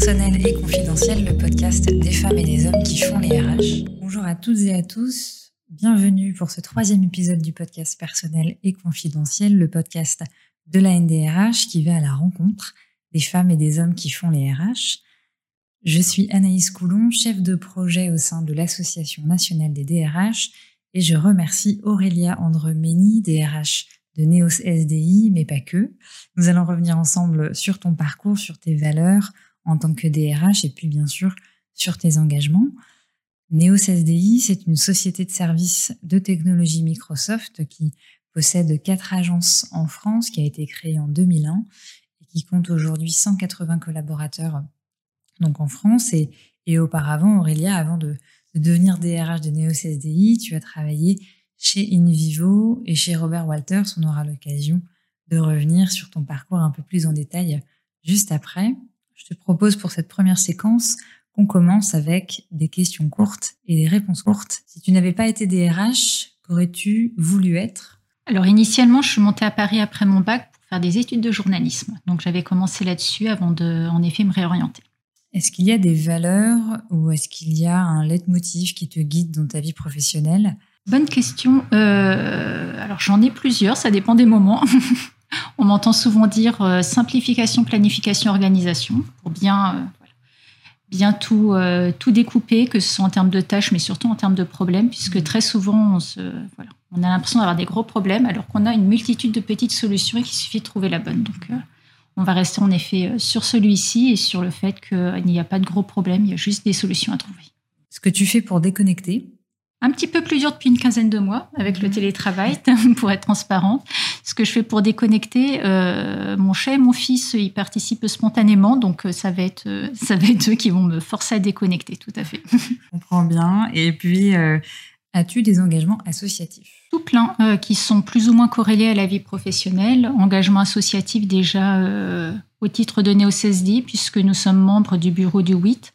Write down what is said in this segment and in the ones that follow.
Personnel et confidentiel, le podcast des femmes et des hommes qui font les RH. Bonjour à toutes et à tous. Bienvenue pour ce troisième épisode du podcast Personnel et confidentiel, le podcast de la NDRH qui va à la rencontre des femmes et des hommes qui font les RH. Je suis Anaïs Coulon, chef de projet au sein de l'Association nationale des DRH et je remercie Aurélia Andremeni, DRH de Neos SDI, mais pas que. Nous allons revenir ensemble sur ton parcours, sur tes valeurs en tant que DRH et puis bien sûr sur tes engagements. Neos SDI, c'est une société de services de technologie Microsoft qui possède quatre agences en France, qui a été créée en 2001 et qui compte aujourd'hui 180 collaborateurs donc en France. Et, auparavant, Aurélia, avant de, de devenir DRH de Neos SDI, tu as travaillé chez InVivo et chez Robert Walters. On aura l'occasion de revenir sur ton parcours un peu plus en détail juste après. Je te propose pour cette première séquence qu'on commence avec des questions courtes et des réponses courtes. Si tu n'avais pas été DRH, qu'aurais-tu voulu être? Alors initialement, je suis montée à Paris après mon bac pour faire des études de journalisme. Donc j'avais commencé là-dessus avant de, en effet, me réorienter. Est-ce qu'il y a des valeurs ou est-ce qu'il y a un leitmotiv qui te guide dans ta vie professionnelle? Bonne question. Euh, alors j'en ai plusieurs, ça dépend des moments. On m'entend souvent dire euh, simplification, planification, organisation pour bien, euh, bien tout, tout découper, que ce soit en termes de tâches, mais surtout en termes de problèmes, puisque mmh. très souvent on, se, voilà, on a l'impression d'avoir des gros problèmes alors qu'on a une multitude de petites solutions et qu'il suffit de trouver la bonne. Donc on va rester en effet sur celui-ci et sur le fait qu'il n'y a pas de gros problèmes, il y a juste des solutions à trouver. Ce que tu fais pour déconnecter un petit peu plus dur depuis une quinzaine de mois avec le mhm. télétravail, pour être transparent. Ce que je fais pour déconnecter, euh, mon chat et mon fils y participent spontanément, donc euh, ça va être euh, ça va être eux qui vont me forcer à déconnecter, tout à fait. Je comprends bien. Et puis, as-tu des engagements associatifs? Tout plein, qui sont plus ou moins corrélés à la vie professionnelle. Engagement associatif déjà au titre de NeoCSD, puisque nous sommes membres du bureau du WIT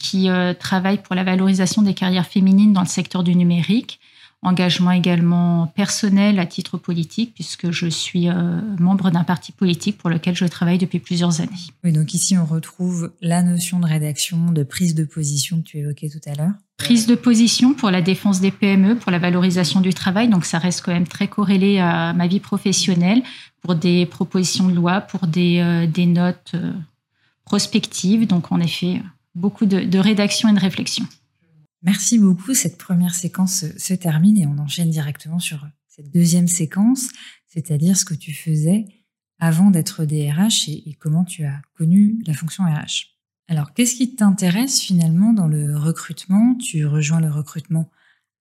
qui euh, travaille pour la valorisation des carrières féminines dans le secteur du numérique. Engagement également personnel à titre politique, puisque je suis euh, membre d'un parti politique pour lequel je travaille depuis plusieurs années. Oui, donc ici on retrouve la notion de rédaction, de prise de position que tu évoquais tout à l'heure. Prise de position pour la défense des PME, pour la valorisation du travail, donc ça reste quand même très corrélé à ma vie professionnelle, pour des propositions de loi, pour des, euh, des notes prospectives. Donc en effet, beaucoup de, rédaction et de réflexion. Merci beaucoup. Cette première séquence se, termine et on enchaîne directement sur cette deuxième séquence, c'est-à-dire ce que tu faisais avant d'être DRH et, et comment tu as connu la fonction RH. Alors, qu'est-ce qui t'intéresse finalement dans le recrutement? Tu rejoins le recrutement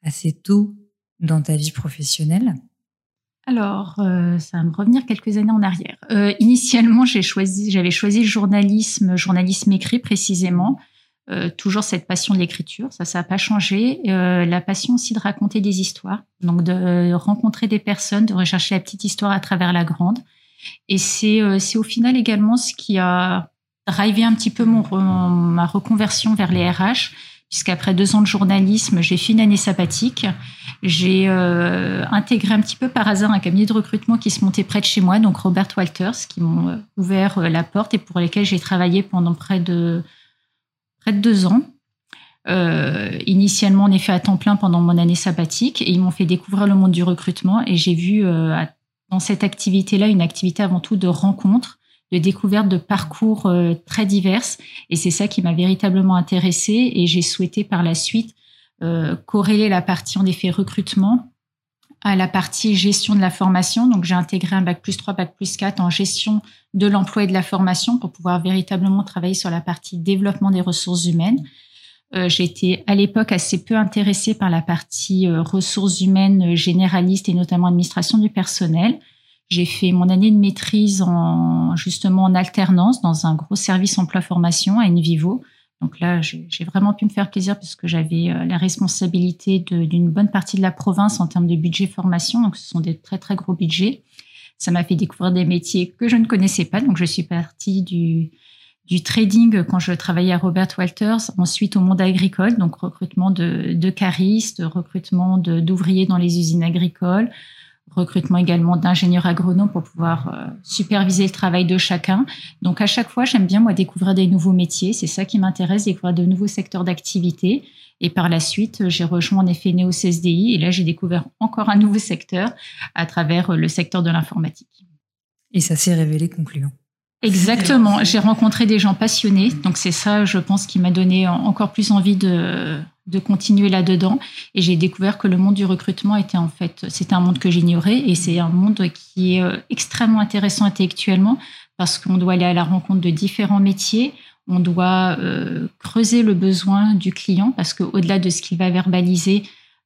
assez tôt dans ta vie professionnelle. Alors, euh, ça va me revenir quelques années en arrière. Euh, initialement, j'ai choisi, j'avais choisi le journalisme, journalisme écrit précisément. Euh, toujours cette passion de l'écriture, ça, ça n'a pas changé. la passion aussi de raconter des histoires, donc de rencontrer des personnes, de rechercher la petite histoire à travers la grande. Et c'est, au final également ce qui a drivé un petit peu mon, ma reconversion vers les RH puisqu'après deux ans de journalisme, j'ai fait une année sabbatique. J'ai euh, intégré un petit peu par hasard un cabinet de recrutement qui se montait près de chez moi, donc Robert Walters, qui m'ont euh, ouvert euh, la porte et pour lesquels j'ai travaillé pendant près de, près de deux ans. initialement, en effet, à temps plein pendant mon année sabbatique, et ils m'ont fait découvrir le monde du recrutement. Et j'ai vu dans cette activité-là une activité avant tout de rencontre, de découverte de parcours très diverses. Et c'est ça qui m'a véritablement intéressée. Et j'ai souhaité par la suite euh, corréler la partie en effet recrutement à la partie gestion de la formation. Donc j'ai intégré un bac plus 3, bac plus 4 en gestion de l'emploi et de la formation pour pouvoir véritablement travailler sur la partie développement des ressources humaines. Euh, J'étais à l'époque assez peu intéressée par la partie euh, ressources humaines généralistes et notamment administration du personnel. J'ai fait mon année de maîtrise en, justement en alternance dans un gros service emploi-formation à Envivo. Donc là, j'ai vraiment pu me faire plaisir parce que j'avais euh, la responsabilité d'une bonne partie de la province en termes de budget formation. Donc ce sont des très très gros budgets. Ça m'a fait découvrir des métiers que je ne connaissais pas. Donc je suis partie du, du trading quand je travaillais à Robert Walters, ensuite au monde agricole, donc recrutement de, de caristes, recrutement d'ouvriers dans les usines agricoles, recrutement également d'ingénieurs agronomes pour pouvoir euh, superviser le travail de chacun. Donc à chaque fois, j'aime bien moi découvrir des nouveaux métiers. C'est ça qui m'intéresse, découvrir de nouveaux secteurs d'activité. Et par la suite, j'ai rejoint en effet Néo CSDI et là j'ai découvert encore un nouveau secteur à travers le secteur de l'informatique. Et ça s'est révélé concluant. Exactement. J'ai rencontré des gens passionnés, donc c'est ça, je pense, qui m'a donné encore plus envie de, de continuer là-dedans. Et j'ai découvert que le monde du recrutement était en fait, c'était un monde que j'ignorais et c'est un monde qui est euh, extrêmement intéressant intellectuellement parce qu'on doit aller à la rencontre de différents métiers. On doit euh, creuser le besoin du client parce qu'au-delà de ce qu'il va verbaliser,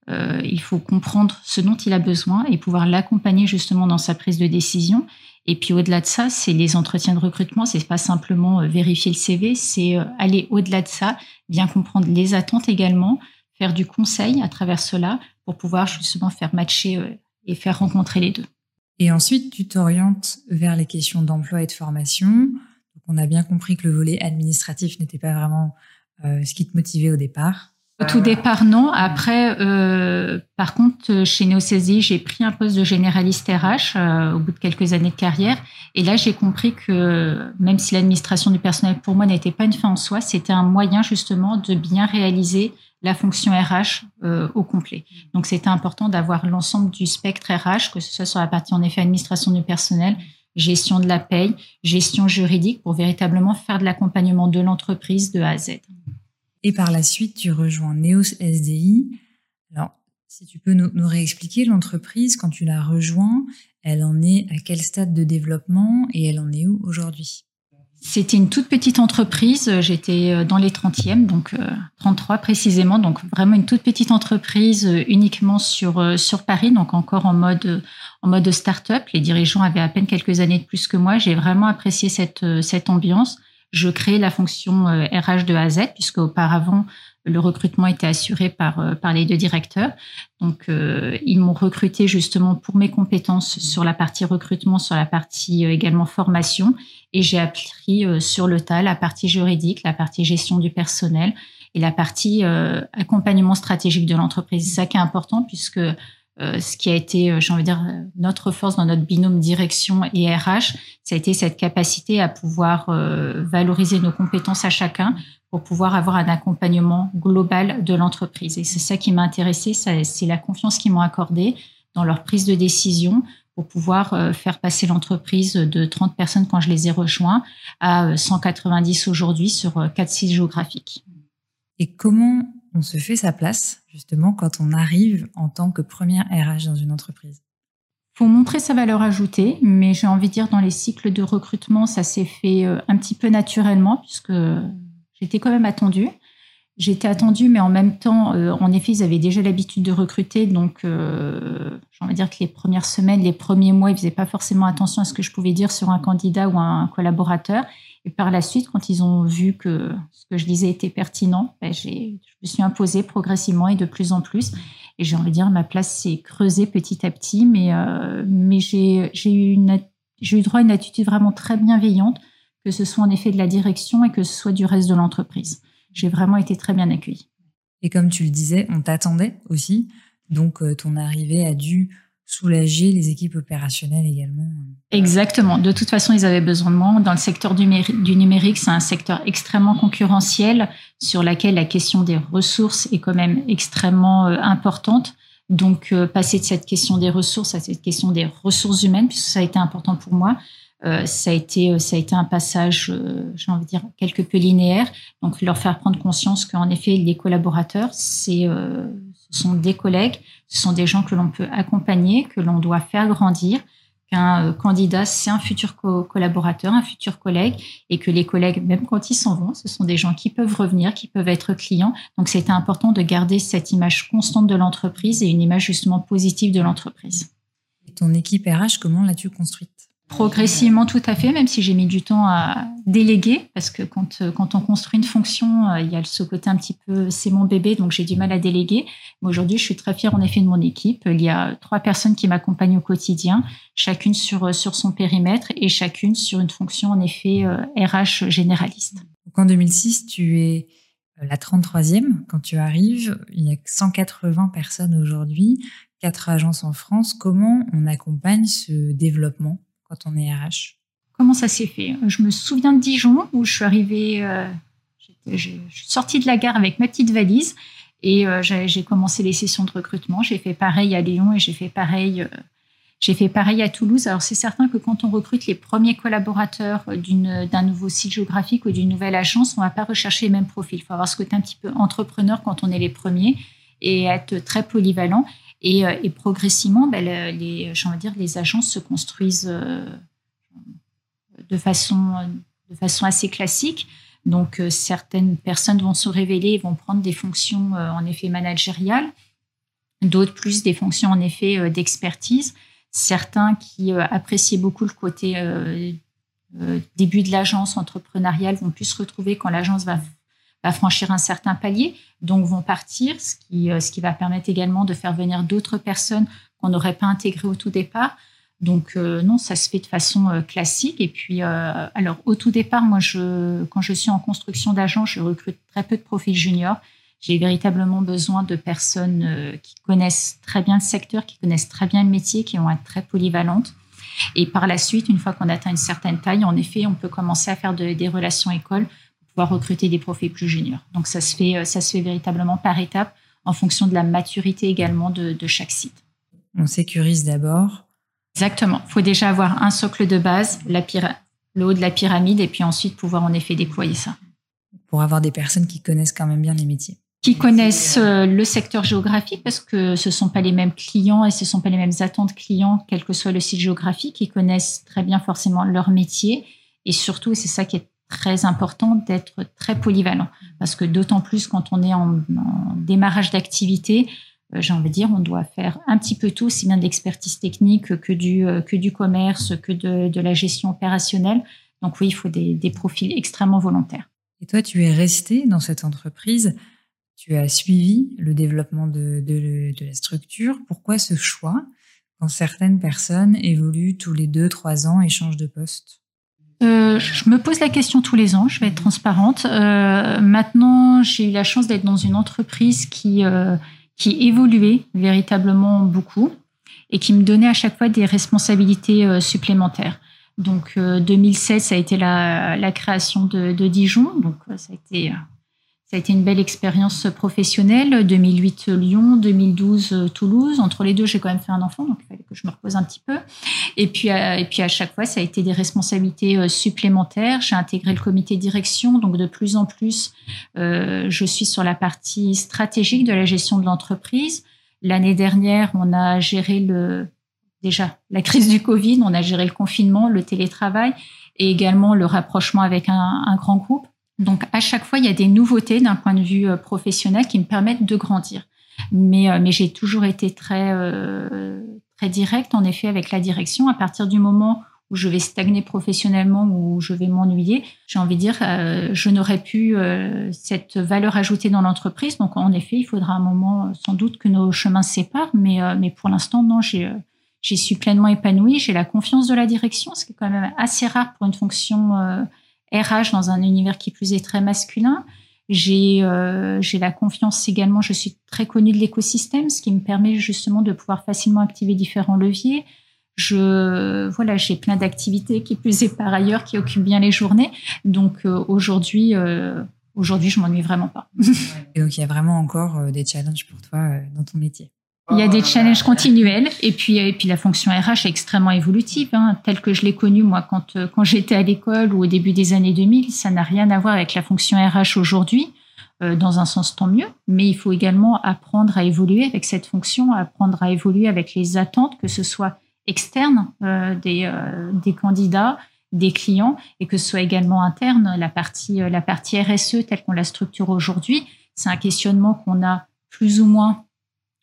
euh, il faut comprendre ce dont il a besoin et pouvoir l'accompagner justement dans sa prise de décision. Et puis au-delà de ça, c'est les entretiens de recrutement. C'est pas simplement euh, vérifier le CV, c'est euh, aller au-delà de ça, bien comprendre les attentes également, faire du conseil à travers cela pour pouvoir justement faire matcher euh, et faire rencontrer les deux. Et ensuite, tu t'orientes vers les questions d'emploi et de formation. On a bien compris que le volet administratif n'était pas vraiment ce qui te motivait au départ. Au tout départ, non. Après, euh, par contre, chez NeoCSI, j'ai pris un poste de généraliste RH euh, au bout de quelques années de carrière. Et là, j'ai compris que même si l'administration du personnel pour moi n'était pas une fin en soi, c'était un moyen justement de bien réaliser la fonction RH euh, au complet. Donc, c'était important d'avoir l'ensemble du spectre RH, que ce soit sur la partie en effet administration du personnel, gestion de la paye, gestion juridique, pour véritablement faire de l'accompagnement de l'entreprise de A à Z. Et par la suite, tu rejoins Neos SDI. Alors, si tu peux nous, réexpliquer l'entreprise, quand tu la rejoins, elle en est à quel stade de développement et elle en est où aujourd'hui? C'était une toute petite entreprise. J'étais euh, dans les 30e, donc 33 euh, précisément. Donc vraiment une toute petite entreprise euh, uniquement sur, sur Paris, donc encore en mode, en mode start-up. Les dirigeants avaient à peine quelques années de plus que moi. J'ai vraiment apprécié cette, cette ambiance je crée la fonction RH euh, de A à Z, puisque auparavant, le recrutement était assuré par, euh, par les deux directeurs. Donc, euh, ils m'ont recruté justement pour mes compétences sur la partie recrutement, sur la partie également formation. Et j'ai appris sur le tas la partie juridique, la partie gestion du personnel et la partie accompagnement stratégique de l'entreprise. C'est ça qui est important puisque euh, ce qui a été, euh, j'ai envie de dire, notre force dans notre binôme direction et RH, ça a été cette capacité à pouvoir euh, valoriser nos compétences à chacun pour pouvoir avoir un accompagnement global de l'entreprise. Et c'est ça qui m'a intéressé, c'est la confiance qu'ils m'ont accordée dans leur prise de décision pour pouvoir faire passer l'entreprise de 30 personnes quand je les ai rejoints à 190 aujourd'hui sur 4 sites géographiques. Et comment on se fait sa place, justement, quand on arrive en tant que première RH dans une entreprise faut montrer sa valeur ajoutée, mais j'ai envie de dire dans les cycles de recrutement, ça s'est fait euh, un petit peu naturellement puisque j'étais quand même attendue. J'étais attendue, mais en même temps, euh, en effet, ils avaient déjà l'habitude de recruter, donc euh, j'ai envie de dire que les premières semaines, les premiers mois, ils faisaient pas forcément attention à ce que je pouvais dire sur un candidat ou un collaborateur. Et par la suite, quand ils ont vu que ce que je disais était pertinent, ben je me suis imposée progressivement et de plus en plus. Et j'ai envie de dire, ma place s'est creusée petit à petit, mais, euh, mais j'ai eu, eu droit à une attitude vraiment très bienveillante, que ce soit en effet de la direction et que ce soit du reste de l'entreprise. J'ai vraiment été très bien accueillie. Et comme tu le disais, on t'attendait aussi. Donc, euh, ton arrivée a dû soulager les équipes opérationnelles également. Exactement. De toute façon, ils avaient besoin de moi. Dans le secteur du, numérique, c'est un secteur extrêmement concurrentiel sur lequel la question des ressources est quand même extrêmement euh, importante. Donc, euh, passer de cette question des ressources à cette question des ressources humaines, puisque ça a été important pour moi, euh, ça a été ça a été un passage, j'ai envie de dire quelque peu linéaire. Donc, leur faire prendre conscience qu'en effet, les collaborateurs, c'est ce sont des collègues, ce sont des gens que l'on peut accompagner, que l'on doit faire grandir, qu'un euh, candidat, c'est un futur collaborateur, un futur collègue, et que les collègues, même quand ils s'en vont, ce sont des gens qui peuvent revenir, qui peuvent être clients. Donc, c'était important de garder cette image constante de l'entreprise et une image justement positive de l'entreprise. Et ton équipe RH, comment l'as-tu construite? Progressivement, tout à fait, même si j'ai mis du temps à déléguer, parce que quand, euh, quand on construit une fonction, euh, il y a ce côté un petit peu, c'est mon bébé, donc j'ai du mal à déléguer. Mais aujourd'hui, je suis très fière en effet de mon équipe. Il y a trois personnes qui m'accompagnent au quotidien, chacune sur, euh, sur son périmètre et chacune sur une fonction en effet RH généraliste. Donc en 2006, tu es la 33e quand tu arrives. Il y a 180 personnes aujourd'hui. quatre agences en France. Comment on accompagne ce développement? Quand on est RH Comment ça s'est fait? Je me souviens de Dijon où je suis arrivée, euh, je suis sortie de la gare avec ma petite valise et euh, j'ai commencé les sessions de recrutement. J'ai fait pareil à Lyon et j'ai fait pareil. Euh, j'ai fait pareil à Toulouse. Alors c'est certain que quand on recrute les premiers collaborateurs d'un nouveau site géographique ou d'une nouvelle agence, on ne va pas rechercher les mêmes profils. Il faut avoir ce côté un petit peu entrepreneur quand on est les premiers et être très polyvalent. Et, et progressivement, ben, les, dire, les agences se construisent de façon, de façon assez classique. Donc, euh, certaines personnes vont se révéler, vont prendre des fonctions euh, en effet managériales, d'autres plus des fonctions en effet euh, d'expertise. Certains qui apprécient beaucoup le côté début de l'agence entrepreneuriale vont plus se retrouver quand l'agence va, va, franchir un certain palier, donc vont partir, ce qui, ce qui va permettre également de faire venir d'autres personnes qu'on n'aurait pas intégrées au tout départ. Donc euh, non, ça se fait de façon euh, classique. Et puis, euh, alors au tout départ, moi, je, quand je suis en construction d'agence, je recrute très peu de profils juniors. J'ai véritablement besoin de personnes qui connaissent très bien le secteur, qui connaissent très bien le métier, qui vont être très polyvalentes. Et par la suite, une fois qu'on atteint une certaine taille, en effet, on peut commencer à faire des relations écoles pouvoir recruter des profils plus juniors. Donc ça se fait, ça se fait véritablement par étapes en fonction de la maturité également de, de chaque site. On sécurise d'abord Exactement. Il faut déjà avoir un socle de base, la le haut de la pyramide, et puis ensuite pouvoir en effet déployer ça. Pour avoir des personnes qui connaissent quand même bien les métiers. Qui connaissent euh, le secteur géographique, parce que ce ne sont pas les mêmes clients et ce ne sont pas les mêmes attentes clients, quel que soit le site géographique. Ils connaissent très bien forcément leur métier. Et surtout, c'est ça qui est très important, d'être très polyvalent. Parce que d'autant plus quand on est en démarrage d'activité, euh, j'ai envie de dire, on doit faire un petit peu tout, aussi bien de l'expertise technique que du, euh, que du commerce, que de, la gestion opérationnelle. Donc oui, il faut des, profils extrêmement volontaires. Et toi, tu es resté dans cette entreprise, tu as suivi le développement de la structure. Pourquoi ce choix quand certaines personnes évoluent tous les deux, trois ans et changent de poste euh, je me pose la question tous les ans, je vais être transparente. Euh, maintenant, j'ai eu la chance d'être dans une entreprise qui, euh, qui évoluait véritablement beaucoup et qui me donnait à chaque fois des responsabilités supplémentaires. Donc 2016, euh, ça a été la, création de, de, Dijon, donc ça a été ça a été une belle expérience professionnelle. 2008 Lyon, 2012 Toulouse. Entre les deux, j'ai quand même fait un enfant, donc il fallait que je me repose un petit peu. Et puis, et puis à chaque fois, ça a été des responsabilités supplémentaires. J'ai intégré le comité de direction, donc de plus en plus, euh, je suis sur la partie stratégique de la gestion de l'entreprise. L'année dernière, on a géré le déjà la crise du Covid, on a géré le confinement, le télétravail et également le rapprochement avec un grand groupe. Donc à chaque fois, il y a des nouveautés d'un point de vue euh, professionnel qui me permettent de grandir. Mais, euh, mais j'ai toujours été très, euh, très directe, en effet, avec la direction. À partir du moment où je vais stagner professionnellement, ou je vais m'ennuyer, j'ai envie de dire, je n'aurais plus cette valeur ajoutée dans l'entreprise. Donc, en effet, il faudra un moment, sans doute, que nos chemins se séparent. Mais, mais pour l'instant, non, j'ai, j'y suis pleinement épanouie. J'ai la confiance de la direction, ce qui est quand même assez rare pour une fonction RH dans un univers qui plus est très masculin. J'ai euh, la confiance également, je suis très connue de l'écosystème, ce qui me permet justement de pouvoir facilement activer différents leviers. Je voilà, j'ai plein d'activités qui plus est par ailleurs qui occupent bien les journées. Donc euh, aujourd'hui euh, aujourd'hui, je m'ennuie vraiment pas. Donc il y a vraiment encore euh, des challenges pour toi euh, dans ton métier. Il y a des challenges continuels et puis et puis la fonction RH est extrêmement évolutive, hein, telle que je l'ai connue moi quand euh, quand j'étais à l'école ou au début des années 2000. Ça n'a rien à voir avec la fonction RH aujourd'hui. Euh, dans un sens tant mieux, mais il faut également apprendre à évoluer avec cette fonction, apprendre à évoluer avec les attentes, que ce soit externe euh, des, euh, des candidats, des clients, et que ce soit également interne, la partie, euh, la partie RSE telle qu'on la structure aujourd'hui. C'est un questionnement qu'on a plus ou moins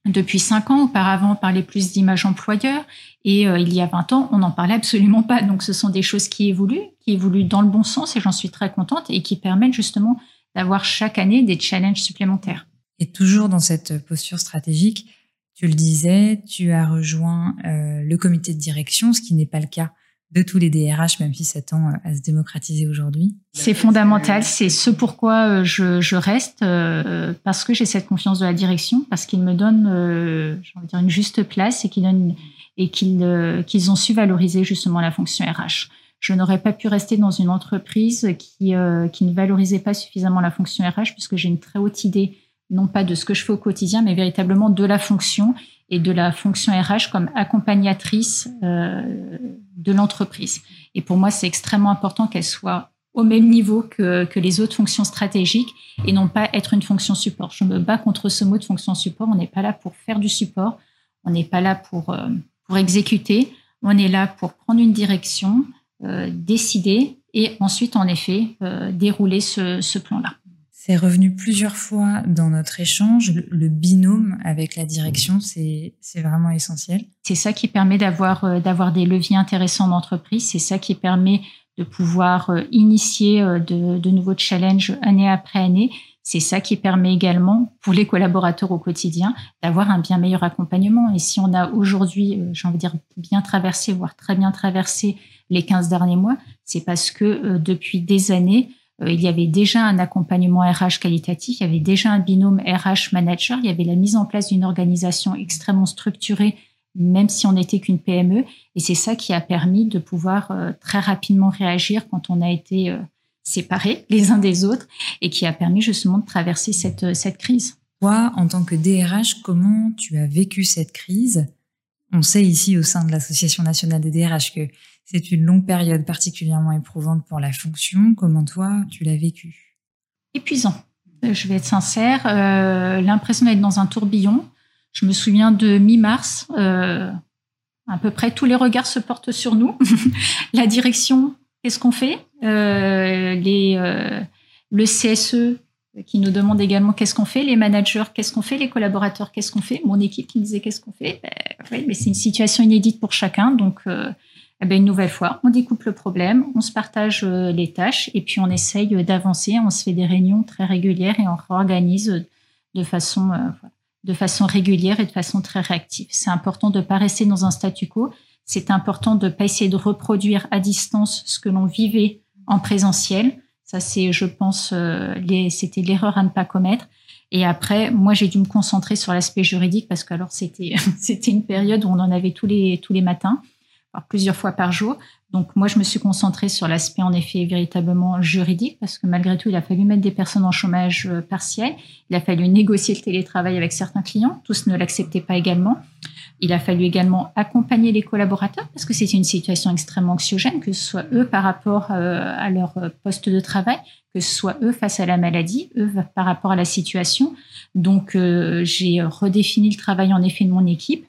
depuis cinq ans. Auparavant, on parlait plus d'image employeur et euh, il y a 20 ans, on n'en parlait absolument pas. Donc, ce sont des choses qui évoluent, qui évoluent dans le bon sens et j'en suis très contente et qui permettent justement d'avoir chaque année des challenges supplémentaires. Et toujours dans cette posture stratégique, tu le disais, tu as rejoint euh, le comité de direction, ce qui n'est pas le cas de tous les DRH, même si ça tend à se démocratiser aujourd'hui. C'est fondamental, c'est ce pourquoi je, je reste, parce que j'ai cette confiance de la direction, parce qu'ils me donnent, euh, dire, une juste place et qu'ils ont su valoriser justement la fonction RH. Je n'aurais pas pu rester dans une entreprise qui, qui ne valorisait pas suffisamment la fonction RH, puisque j'ai une très haute idée non pas de ce que je fais au quotidien, mais véritablement de la fonction et de la fonction RH comme accompagnatrice euh, de l'entreprise. Et pour moi, c'est extrêmement important qu'elle soit au même niveau que, les autres fonctions stratégiques et non pas être une fonction support. Je me bats contre ce mot de fonction support. On n'est pas là pour faire du support, on n'est pas là pour, euh, pour exécuter, on est là pour prendre une direction, euh, décider et ensuite, en effet, dérouler ce plan-là. C'est revenu plusieurs fois dans notre échange. Le binôme avec la direction, c'est vraiment essentiel. C'est ça qui permet d'avoir euh, d'avoir des leviers intéressants d'entreprise. C'est ça qui permet de pouvoir euh, initier euh, de, de nouveaux challenges année après année. C'est ça qui permet également pour les collaborateurs au quotidien d'avoir un bien meilleur accompagnement. Et si on a aujourd'hui, j'ai envie de dire, bien traversé, voire très bien traversé les 15 derniers mois, c'est parce que depuis des années, il y avait déjà un accompagnement RH qualitatif, il y avait déjà un binôme RH manager, il y avait la mise en place d'une organisation extrêmement structurée, même si on n'était qu'une PME. Et c'est ça qui a permis de pouvoir euh, très rapidement réagir quand on a été euh, séparés les uns des autres et qui a permis justement de traverser cette, cette crise. Toi, en tant que DRH, comment tu as vécu cette crise? On sait ici au sein de l'Association nationale des DRH que c'est une longue période particulièrement éprouvante pour la fonction. Comment toi, tu l'as vécu? Épuisant. Euh, je vais être sincère. Euh, l'impression d'être dans un tourbillon. Je me souviens de mi-mars. Euh, à peu près tous les regards se portent sur nous. la direction, qu'est-ce qu'on fait? Les, Le CSE qui nous demande également qu'est-ce qu'on fait, les managers, qu'est-ce qu'on fait, les collaborateurs, qu'est-ce qu'on fait, mon équipe qui me disait qu'est-ce qu'on fait? Ben, oui, mais c'est une situation inédite pour chacun, donc eh ben, une nouvelle fois, on découpe le problème, on se partage euh, les tâches et puis on essaye d'avancer. On se fait des réunions très régulières et on réorganise de façon, euh, de façon régulière et de façon très réactive. C'est important de ne pas rester dans un statu quo. C'est important de ne pas essayer de reproduire à distance ce que l'on vivait en présentiel. Ça, c'est, je pense, euh, c'était l'erreur à ne pas commettre. Et après, moi, j'ai dû me concentrer sur l'aspect juridique parce que alors c'était, c'était une période où on en avait tous les, tous les matins plusieurs fois par jour. Donc moi, je me suis concentrée sur l'aspect en effet véritablement juridique parce que malgré tout, il a fallu mettre des personnes en chômage euh, partiel. Il a fallu négocier le télétravail avec certains clients. Tous ne l'acceptaient pas également. Il a fallu également accompagner les collaborateurs parce que c'était une situation extrêmement anxiogène, que ce soit eux par rapport euh, à leur euh, poste de travail, que ce soit eux face à la maladie, eux par rapport à la situation. Donc j'ai redéfini le travail en effet de mon équipe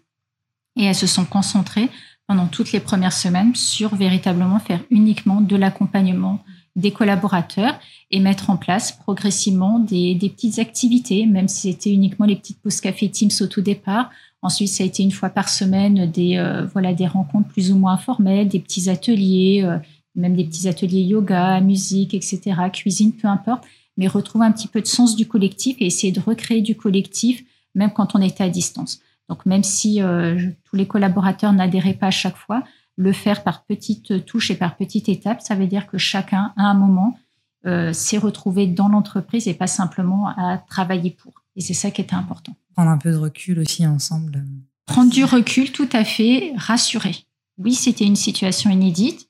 et elles se sont concentrées pendant toutes les premières semaines sur véritablement faire uniquement de l'accompagnement des collaborateurs et mettre en place progressivement des, petites activités, même si c'était uniquement les petites pauses café Teams au tout départ. Ensuite, ça a été une fois par semaine des euh, voilà des rencontres plus ou moins informelles, des petits ateliers, euh, même des petits ateliers yoga, musique, etc., cuisine, peu importe, mais retrouver un petit peu de sens du collectif et essayer de recréer du collectif, même quand on était à distance. Donc même si euh, tous les collaborateurs n'adhéraient pas à chaque fois, le faire par petites touches et par petites étapes, ça veut dire que chacun, à un moment, euh, s'est retrouvé dans l'entreprise et pas simplement à travailler pour. Et c'est ça qui était important. Prendre un peu de recul aussi ensemble. Prendre du recul, tout à fait, rassurer. Oui, c'était une situation inédite.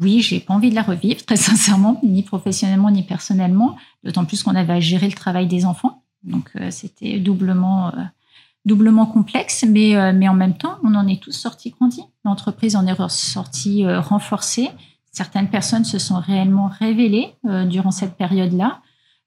Oui, j'ai pas envie de la revivre, très sincèrement, ni professionnellement ni personnellement, d'autant plus qu'on avait à gérer le travail des enfants. Donc, euh, c'était doublement doublement complexe, mais, euh, mais en même temps, on en est tous sortis grandis. L'entreprise en est sortie euh, renforcée. Certaines personnes se sont réellement révélées euh, durant cette période-là.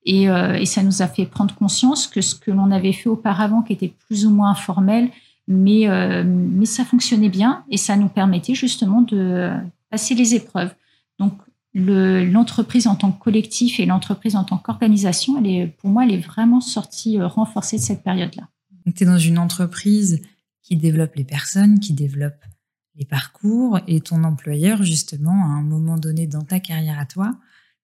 Et, et, ça nous a fait prendre conscience que ce que l'on avait fait auparavant, qui était plus ou moins informel, mais, mais ça fonctionnait bien et ça nous permettait justement de passer les épreuves. Donc, l'entreprise en tant que collectif et l'entreprise en tant qu'organisation, elle est, pour moi, elle est vraiment sortie renforcée de cette période-là. Tu es dans une entreprise qui développe les personnes, qui développe les parcours, et ton employeur, justement, à un moment donné dans ta carrière à toi,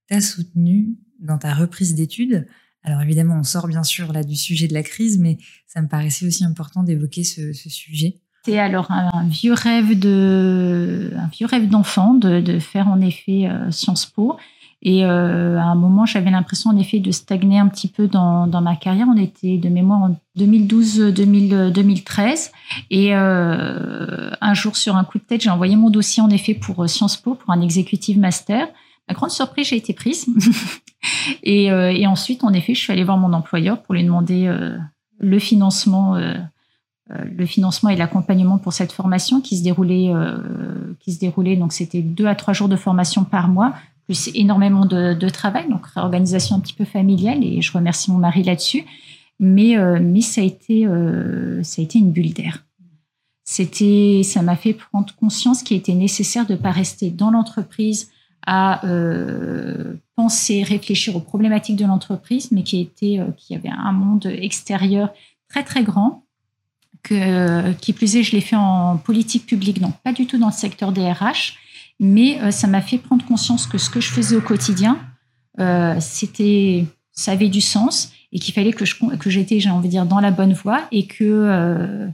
t'a soutenu dans ta reprise d'études. Alors évidemment, on sort bien sûr là du sujet de la crise, mais ça me paraissait aussi important d'évoquer ce, sujet. C'est alors un, vieux rêve de, un vieux rêve d'enfant de, de, faire en effet Sciences Po. Et euh, à un moment, j'avais l'impression en effet de stagner un petit peu dans, dans ma carrière. On était de mémoire en 2012-2013. Et euh, un jour, sur un coup de tête, j'ai envoyé mon dossier en effet pour Sciences Po, pour un executive master. Ma grande surprise, j'ai été prise. et, euh, et, ensuite, en effet, je suis allée voir mon employeur pour lui demander euh, le financement. Euh, le financement et l'accompagnement pour cette formation qui se déroulait, qui se déroulait donc c'était deux à trois jours de formation par mois plus énormément de, travail, donc réorganisation un petit peu familiale, et je remercie mon mari là-dessus. Mais, euh, mais ça, a été, euh, ça a été une bulle d'air. C'était, ça m'a fait prendre conscience qu'il était nécessaire de ne pas rester dans l'entreprise à euh, penser, réfléchir aux problématiques de l'entreprise, mais qui était, qui avait un monde extérieur très très grand. Que, qui plus est, je l'ai fait en politique publique, donc pas du tout dans le secteur des RH, mais euh, ça m'a fait prendre conscience que ce que je faisais au quotidien, euh, c'était, ça avait du sens et qu'il fallait que je que j'étais, j'ai envie de dire, dans la bonne voie et que euh,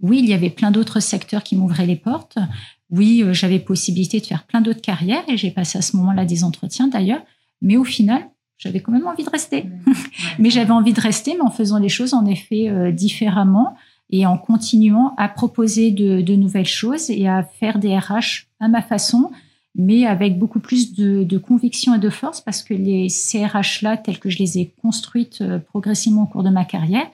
oui, il y avait plein d'autres secteurs qui m'ouvraient les portes. Oui, j'avais possibilité de faire plein d'autres carrières et j'ai passé à ce moment-là des entretiens d'ailleurs. Mais au final, j'avais quand même envie de rester. mais j'avais envie de rester, mais en faisant les choses en effet différemment et en continuant à proposer de, nouvelles choses et à faire des RH à ma façon, mais avec beaucoup plus de, conviction et de force parce que les CRH-là, tels que je les ai construites euh, progressivement au cours de ma carrière,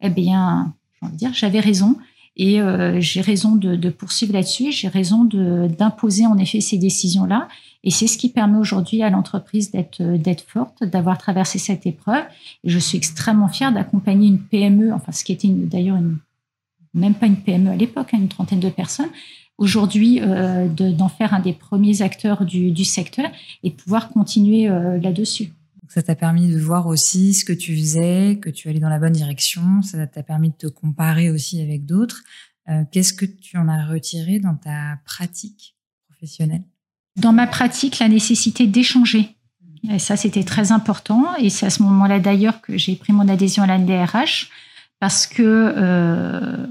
eh bien, j'ai envie de dire, j'avais raison et euh, j'ai raison de, de poursuivre là-dessus, j'ai raison d'imposer en effet ces décisions-là. Et c'est ce qui permet aujourd'hui à l'entreprise d'être d'être forte, d'avoir traversé cette épreuve. Et je suis extrêmement fière d'accompagner une PME, enfin ce qui était d'ailleurs une même pas une PME à l'époque, hein, une trentaine de personnes, aujourd'hui euh, d'en faire un des premiers acteurs du, du secteur et de pouvoir continuer euh, là-dessus. Ça t'a permis de voir aussi ce que tu faisais, que tu allais dans la bonne direction. Ça t'a permis de te comparer aussi avec d'autres. Euh, Qu'est-ce que tu en as retiré dans ta pratique professionnelle? Dans ma pratique, la nécessité d'échanger. Et ça, c'était très important. Et c'est à ce moment-là d'ailleurs que j'ai pris mon adhésion à l'ANDRH parce que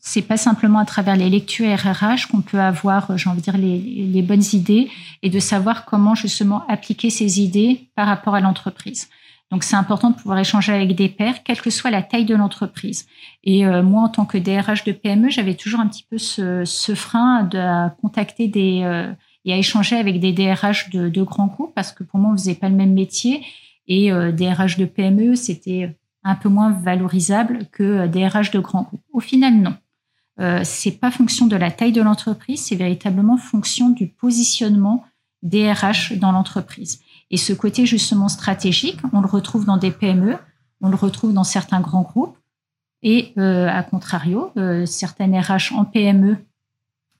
c'est pas simplement à travers les lectures RRH qu'on peut avoir, euh, j'ai envie de dire, les, bonnes idées et de savoir comment justement appliquer ces idées par rapport à l'entreprise. Donc c'est important de pouvoir échanger avec des pairs, quelle que soit la taille de l'entreprise. Et euh, moi, en tant que DRH de PME, j'avais toujours un petit peu ce, ce frein de contacter des euh, et à échanger avec des DRH de, de, grands groupes parce que pour moi, on faisait pas le même métier et euh, DRH de PME, c'était un peu moins valorisable que DRH de grands groupes. Au final, non. Euh, c'est pas fonction de la taille de l'entreprise, c'est véritablement fonction du positionnement des RH dans l'entreprise. Et ce côté justement stratégique, on le retrouve dans des PME, on le retrouve dans certains grands groupes, et euh, à contrario, euh, certaines RH en PME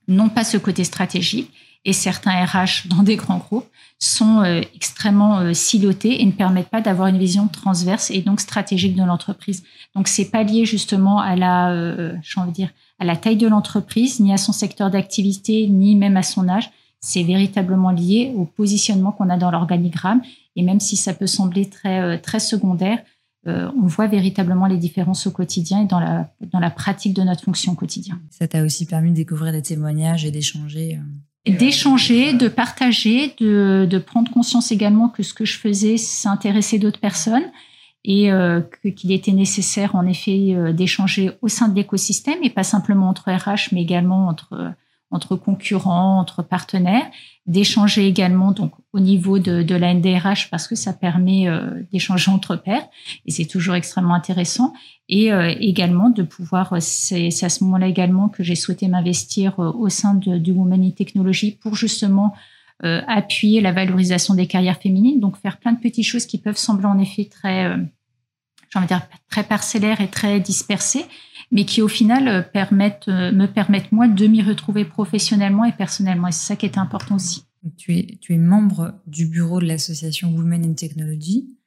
n'ont pas ce côté stratégique et certains RH dans des grands groupes sont euh, extrêmement euh, silotés et ne permettent pas d'avoir une vision transverse et donc stratégique de l'entreprise. Donc c'est pas lié justement à la, euh, de dire, à la taille de l'entreprise, ni à son secteur d'activité, ni même à son âge. C'est véritablement lié au positionnement qu'on a dans l'organigramme. Et même si ça peut sembler très très secondaire, on voit véritablement les différences au quotidien et dans la dans la pratique de notre fonction quotidien. Ça t'a aussi permis de découvrir des témoignages et d'échanger d'échanger, de partager, de, de, prendre conscience également que ce que je faisais s'intéressait d'autres personnes et euh, qu'il était nécessaire en effet euh, d'échanger au sein de l'écosystème et pas simplement entre RH mais également entre entre concurrents, entre partenaires, d'échanger également donc au niveau de, de la NDRH parce que ça permet euh, d'échanger entre pairs et c'est toujours extrêmement intéressant et euh, également de pouvoir c'est à ce moment-là également que j'ai souhaité m'investir euh, au sein de, du Women in Technology pour justement appuyer la valorisation des carrières féminines donc faire plein de petites choses qui peuvent sembler en effet très j'ai envie de dire très parcellaires et très dispersées mais qui au final euh, permettent, euh, me permettent moi de m'y retrouver professionnellement et personnellement. Et c'est ça qui est important aussi. Tu es, tu es membre du bureau de l'association Women in Technology.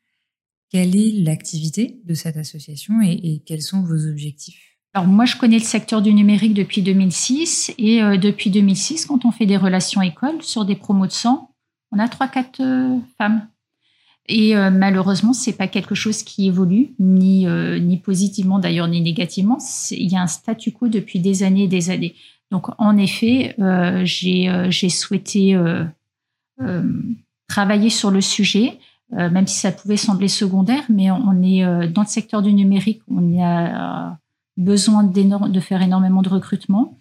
Quelle est l'activité de cette association et, quels sont vos objectifs? Alors moi, je connais le secteur du numérique depuis 2006 et euh, depuis 2006, quand on fait des relations écoles sur des promos de sang, on a trois quatre euh, femmes Et euh, malheureusement, c'est pas quelque chose qui évolue, ni, euh, ni positivement d'ailleurs, ni négativement. Il y a un statu quo depuis des années et des années. Donc, en effet, euh, j'ai souhaité travailler sur le sujet, même si ça pouvait sembler secondaire, mais on est dans le secteur du numérique, on a besoin de faire énormément de recrutement.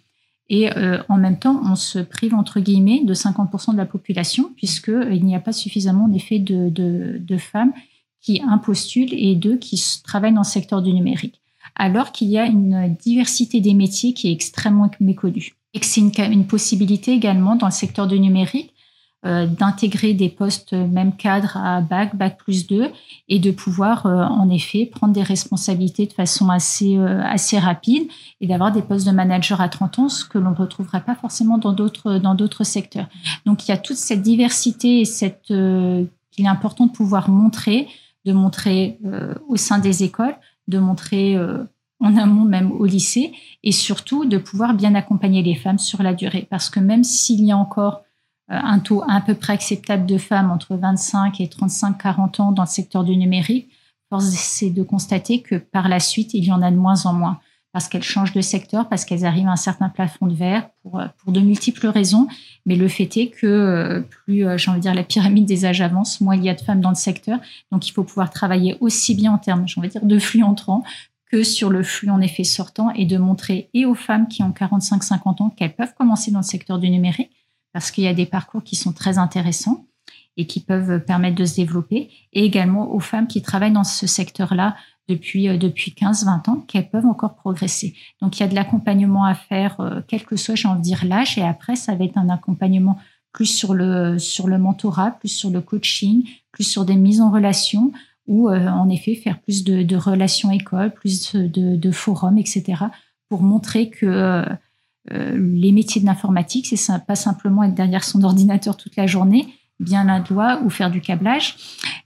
Et euh, en même temps, on se prive, entre guillemets, de 50% de la population, puisqu'il n'y a pas suffisamment, en effet, de, de, de femmes qui impostulent et d'eux qui travaillent dans le secteur du numérique. Alors qu'il y a une diversité des métiers qui est extrêmement méconnue. Et que c'est une, possibilité également dans le secteur du numérique euh, d'intégrer des postes même cadre à bac, bac plus 2 et de pouvoir euh, en effet prendre des responsabilités de façon assez, euh, assez rapide et d'avoir des postes de manager à 30 ans, ce que l'on ne retrouvera pas forcément dans d'autres, dans d'autres secteurs. Donc il y a toute cette diversité et cette, qu'il est important de pouvoir montrer, de montrer au sein des écoles, de montrer en amont même au lycée et surtout de pouvoir bien accompagner les femmes sur la durée. Parce que même s'il y a encore euh, un taux à peu près acceptable de femmes entre 25 et 35-40 ans dans le secteur du numérique, force c'est de constater que par la suite, il y en a de moins en moins parce qu'elles changent de secteur, parce qu'elles arrivent à un certain plafond de verre pour, euh, de multiples raisons. Mais le fait est que euh, plus, j'ai envie de dire, la pyramide des âges avance, moins il y a de femmes dans le secteur. Donc, il faut pouvoir travailler aussi bien en termes, j'ai envie de dire, de flux entrant que sur le flux en effet sortant et de montrer et aux femmes qui ont 45-50 ans qu'elles peuvent commencer dans le secteur du numérique, parce qu'il y a des parcours qui sont très intéressants et qui peuvent permettre de se développer, et également aux femmes qui travaillent dans ce secteur-là depuis, euh, depuis 15-20 ans, qu'elles peuvent encore progresser. Donc il y a de l'accompagnement à faire, euh, quel que soit, j'ai envie de dire, l'âge, et après, ça va être un accompagnement plus sur le, sur le mentorat, plus sur le coaching, plus sur des mises en relation, ou euh, en effet faire plus de, de relations écoles, plus de, de, forums, etc., pour montrer que euh, les métiers de l'informatique, c'est pas simplement être derrière son ordinateur toute la journée, bien un doigt ou faire du câblage.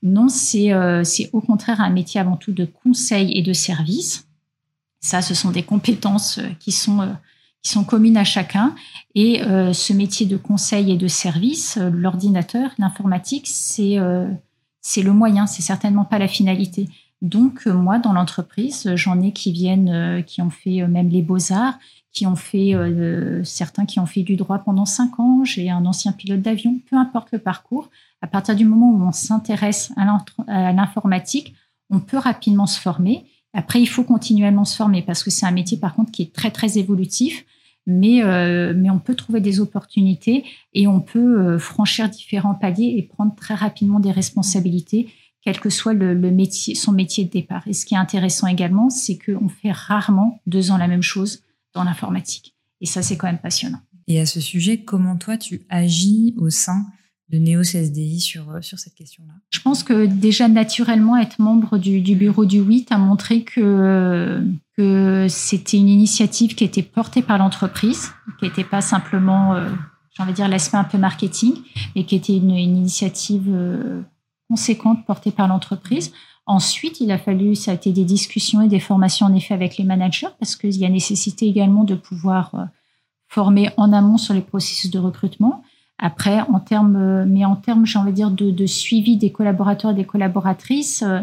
Non, euh, c'est au contraire un métier avant tout de conseil et de service. Ça, ce sont des compétences euh, qui sont qui sont communes à chacun. Et ce métier de conseil et de service, l'ordinateur, l'informatique, c'est c'est le moyen, c'est certainement pas la finalité. Donc moi, dans l'entreprise, j'en ai qui viennent, qui ont fait même les beaux arts, qui ont fait, euh, certains qui ont fait du droit pendant cinq ans. J'ai un ancien pilote d'avion, peu importe le parcours. À partir du moment où on s'intéresse à l'informatique, on peut rapidement se former. Après, il faut continuellement se former parce que c'est un métier, par contre, qui est très, très évolutif. Mais, euh, mais on peut trouver des opportunités et on peut euh, franchir différents paliers et prendre très rapidement des responsabilités, quel que soit le, le métier, son métier de départ. Et ce qui est intéressant également, c'est qu'on fait rarement deux ans la même chose dans l'informatique. Et ça, c'est quand même passionnant. Et à ce sujet, comment toi, tu agis au sein de Néo CSDI sur, euh, sur cette question-là? Je pense que déjà, naturellement, être membre du, bureau du 8 a montré que, que c'était une initiative qui était portée par l'entreprise, qui n'était pas simplement, euh, j'ai envie de dire, l'aspect un peu marketing, mais qui était une, initiative euh, conséquente portée par l'entreprise. Ensuite, il a fallu, ça a été des discussions et des formations en effet avec les managers parce qu'il y a nécessité également de pouvoir euh, former en amont sur les processus de recrutement. Après, en termes, euh, mais en termes, j'ai envie de dire, de, suivi des collaborateurs et des collaboratrices, euh,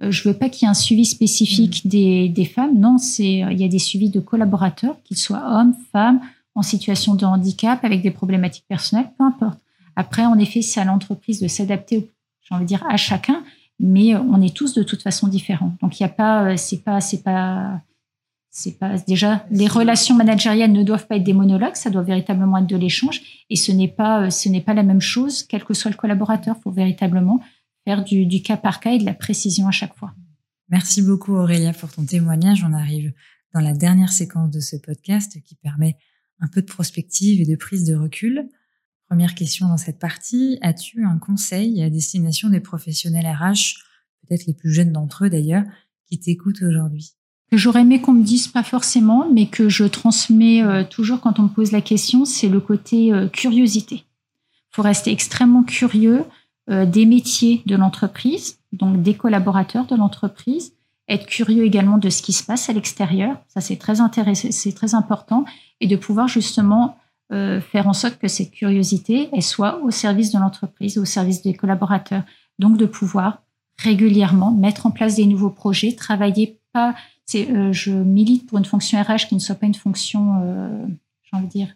je veux pas qu'il y ait un suivi spécifique mmh. des, des, femmes. Non, c'est, il y a des suivis de collaborateurs, qu'ils soient hommes, femmes, en situation de handicap, avec des problématiques personnelles, peu importe. Après, en effet, c'est à l'entreprise de s'adapter, j'ai envie de dire, à chacun mais euh, on est tous de toute façon différents. Donc il n'y a pas, euh, c'est pas, c'est pas, c'est pas déjà les relations managériales ne doivent pas être des monologues, ça doit véritablement être de l'échange, et ce n'est pas, euh, ce n'est pas la même chose, quel que soit le collaborateur. Il faut véritablement faire du, du cas par cas et de la précision à chaque fois. Merci beaucoup Aurélia pour ton témoignage. On arrive dans la dernière séquence de ce podcast qui permet un peu de prospective et de prise de recul. Première question dans cette partie, as-tu un conseil à destination des professionnels RH, peut-être les plus jeunes d'entre eux d'ailleurs, qui t'écoutent aujourd'hui? J'aurais aimé qu'on me dise pas forcément, mais que je transmets euh, toujours quand on me pose la question, c'est le côté euh, curiosité. Il faut rester extrêmement curieux euh, des métiers de l'entreprise, donc des collaborateurs de l'entreprise, être curieux également de ce qui se passe à l'extérieur, ça c'est très intéressant, c'est très important, et de pouvoir justement euh, faire en sorte que cette curiosité elle soit au service de l'entreprise, au service des collaborateurs. Donc de pouvoir régulièrement mettre en place des nouveaux projets, travailler pas. C'est, euh, je milite pour une fonction RH qui ne soit pas une fonction, euh, j'ai envie de dire,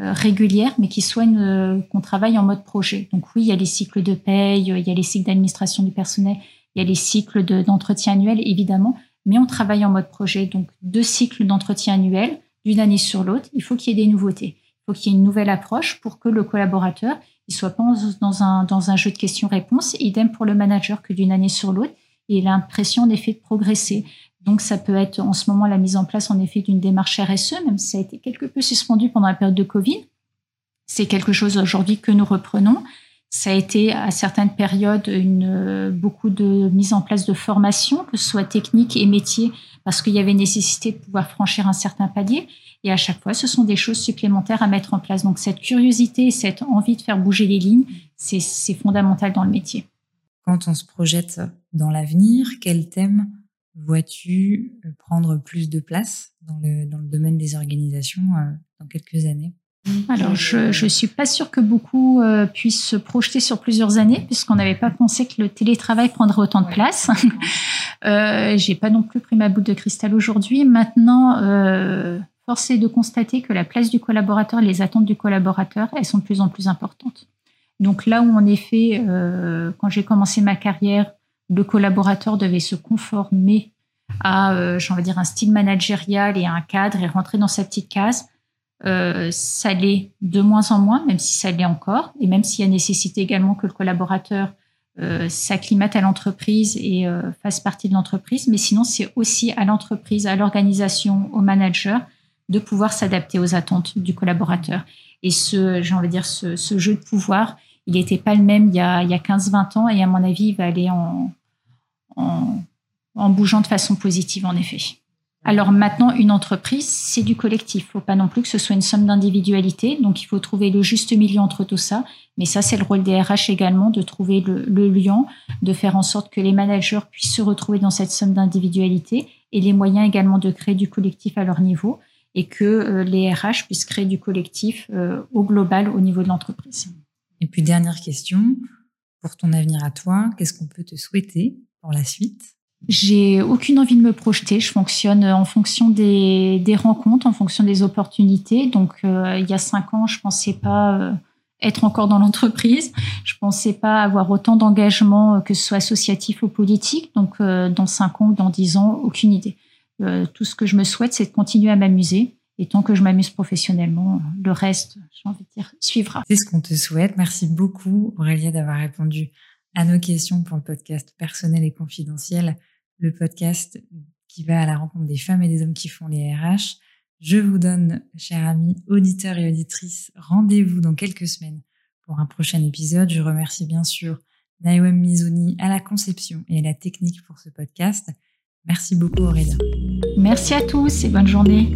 euh, régulière, mais qui soit une, qu'on travaille en mode projet. Donc oui, il y a les cycles de paye, il y a les cycles d'administration du personnel, il y a les cycles de, d'entretien annuel, évidemment, mais on travaille en mode projet. Donc deux cycles d'entretien annuel, d'une année sur l'autre, il faut qu'il y ait des nouveautés. Il faut qu'il y ait une nouvelle approche pour que le collaborateur il soit pas dans un, dans un jeu de questions-réponses. Idem pour le manager que d'une année sur l'autre, il a l'impression en effet de progresser. Donc ça peut être en ce moment la mise en place en effet d'une démarche RSE, même si ça a été quelque peu suspendu pendant la période de Covid. C'est quelque chose aujourd'hui que nous reprenons. Ça a été à certaines périodes une, beaucoup de mise en place de formation, que ce soit technique et métier, parce qu'il y avait nécessité de pouvoir franchir un certain palier. Et à chaque fois, ce sont des choses supplémentaires à mettre en place. Donc cette curiosité, cette envie de faire bouger les lignes, c'est fondamental dans le métier. Quand on se projette dans l'avenir, quel thème vois-tu prendre plus de place dans le, dans le domaine des organisations euh, dans quelques années? Alors, je ne suis pas sûre que beaucoup euh, puissent se projeter sur plusieurs années, puisqu'on n'avait pas pensé que le télétravail prendrait autant de place. euh, J'ai pas non plus pris ma boule de cristal aujourd'hui. Maintenant, euh, force est de constater que la place du collaborateur et les attentes du collaborateur, elles sont de plus en plus importantes. Donc là où, en effet, euh, quand j'ai commencé ma carrière, le collaborateur devait se conformer à, euh, j'en dire, un style managérial et un cadre et rentrer dans sa petite case euh, ça l'est de moins en moins, même si ça l'est encore, et même s'il y a nécessité également que le collaborateur euh, s'acclimate à l'entreprise et fasse partie de l'entreprise. Mais sinon, c'est aussi à l'entreprise, à l'organisation, au manager de pouvoir s'adapter aux attentes du collaborateur. Et ce, j'ai envie de dire, ce, jeu de pouvoir, il n'était pas le même il y a, il y a 15-20 ans, et à mon avis, il va aller en, en, en bougeant de façon positive, en effet. Alors maintenant, une entreprise, c'est du collectif. Il ne faut pas non plus que ce soit une somme d'individualité. Donc, il faut trouver le juste milieu entre tout ça. Mais ça, c'est le rôle des RH également, de trouver le, lien, de faire en sorte que les managers puissent se retrouver dans cette somme d'individualité et les moyens également de créer du collectif à leur niveau et que euh, les RH puissent créer du collectif euh, au global au niveau de l'entreprise. Et puis, dernière question, pour ton avenir à toi, qu'est-ce qu'on peut te souhaiter pour la suite? J'ai aucune envie de me projeter. Je fonctionne en fonction des, des rencontres, en fonction des opportunités. Donc, euh, il y a cinq ans, je pensais pas euh, être encore dans l'entreprise. Je pensais pas avoir autant d'engagement, euh, que ce soit associatif ou politique. Donc, dans cinq ans ou dans dix ans, aucune idée. Tout ce que je me souhaite, c'est de continuer à m'amuser. Et tant que je m'amuse professionnellement, le reste, j'ai envie de dire, suivra. C'est ce qu'on te souhaite. Merci beaucoup, Aurélia, d'avoir répondu à nos questions pour le podcast personnel et confidentiel le podcast qui va à la rencontre des femmes et des hommes qui font les RH. Je vous donne, chers amis, auditeurs et auditrices, rendez-vous dans quelques semaines pour un prochain épisode. Je remercie bien sûr Naoem Mizuni à la conception et à la technique pour ce podcast. Merci beaucoup Aurélia. Merci à tous et bonne journée.